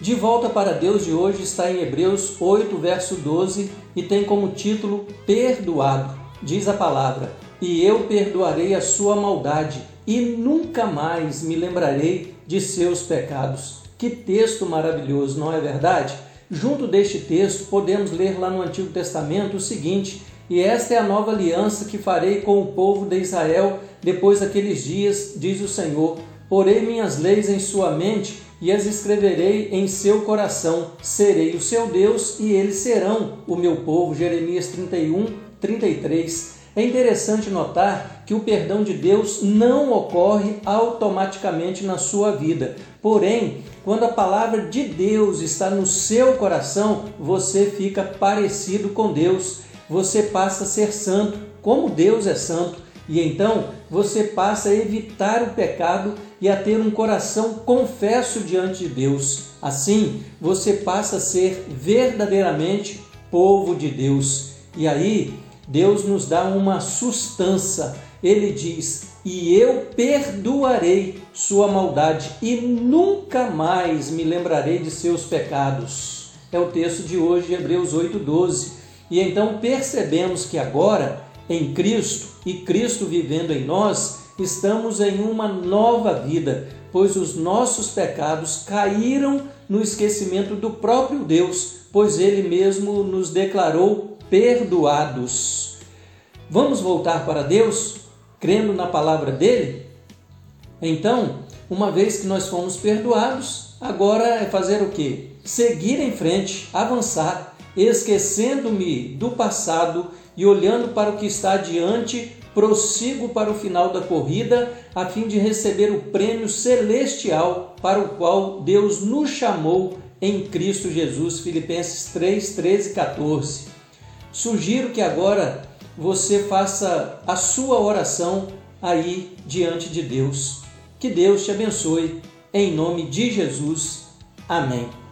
De volta para Deus de hoje está em Hebreus 8, verso 12 e tem como título Perdoado. Diz a palavra: E eu perdoarei a sua maldade e nunca mais me lembrarei de seus pecados. Que texto maravilhoso, não é verdade? Junto deste texto, podemos ler lá no Antigo Testamento o seguinte: E esta é a nova aliança que farei com o povo de Israel depois daqueles dias, diz o Senhor. Porei minhas leis em sua mente e as escreverei em seu coração. Serei o seu Deus e eles serão o meu povo. Jeremias 31, 33. É interessante notar que o perdão de Deus não ocorre automaticamente na sua vida. Porém, quando a palavra de Deus está no seu coração, você fica parecido com Deus. Você passa a ser santo, como Deus é santo. E então você passa a evitar o pecado e a ter um coração confesso diante de Deus. Assim, você passa a ser verdadeiramente povo de Deus. E aí, Deus nos dá uma sustância. Ele diz: E eu perdoarei sua maldade e nunca mais me lembrarei de seus pecados. É o texto de hoje, Hebreus 8:12. E então percebemos que agora em Cristo e Cristo vivendo em nós, estamos em uma nova vida, pois os nossos pecados caíram no esquecimento do próprio Deus, pois ele mesmo nos declarou perdoados. Vamos voltar para Deus, crendo na palavra dele? Então, uma vez que nós fomos perdoados, agora é fazer o que? Seguir em frente, avançar, esquecendo-me do passado e olhando para o que está adiante, prossigo para o final da corrida, a fim de receber o prêmio celestial para o qual Deus nos chamou em Cristo Jesus. Filipenses 3, 13 e 14. Sugiro que agora você faça a sua oração aí diante de Deus. Que Deus te abençoe, em nome de Jesus. Amém.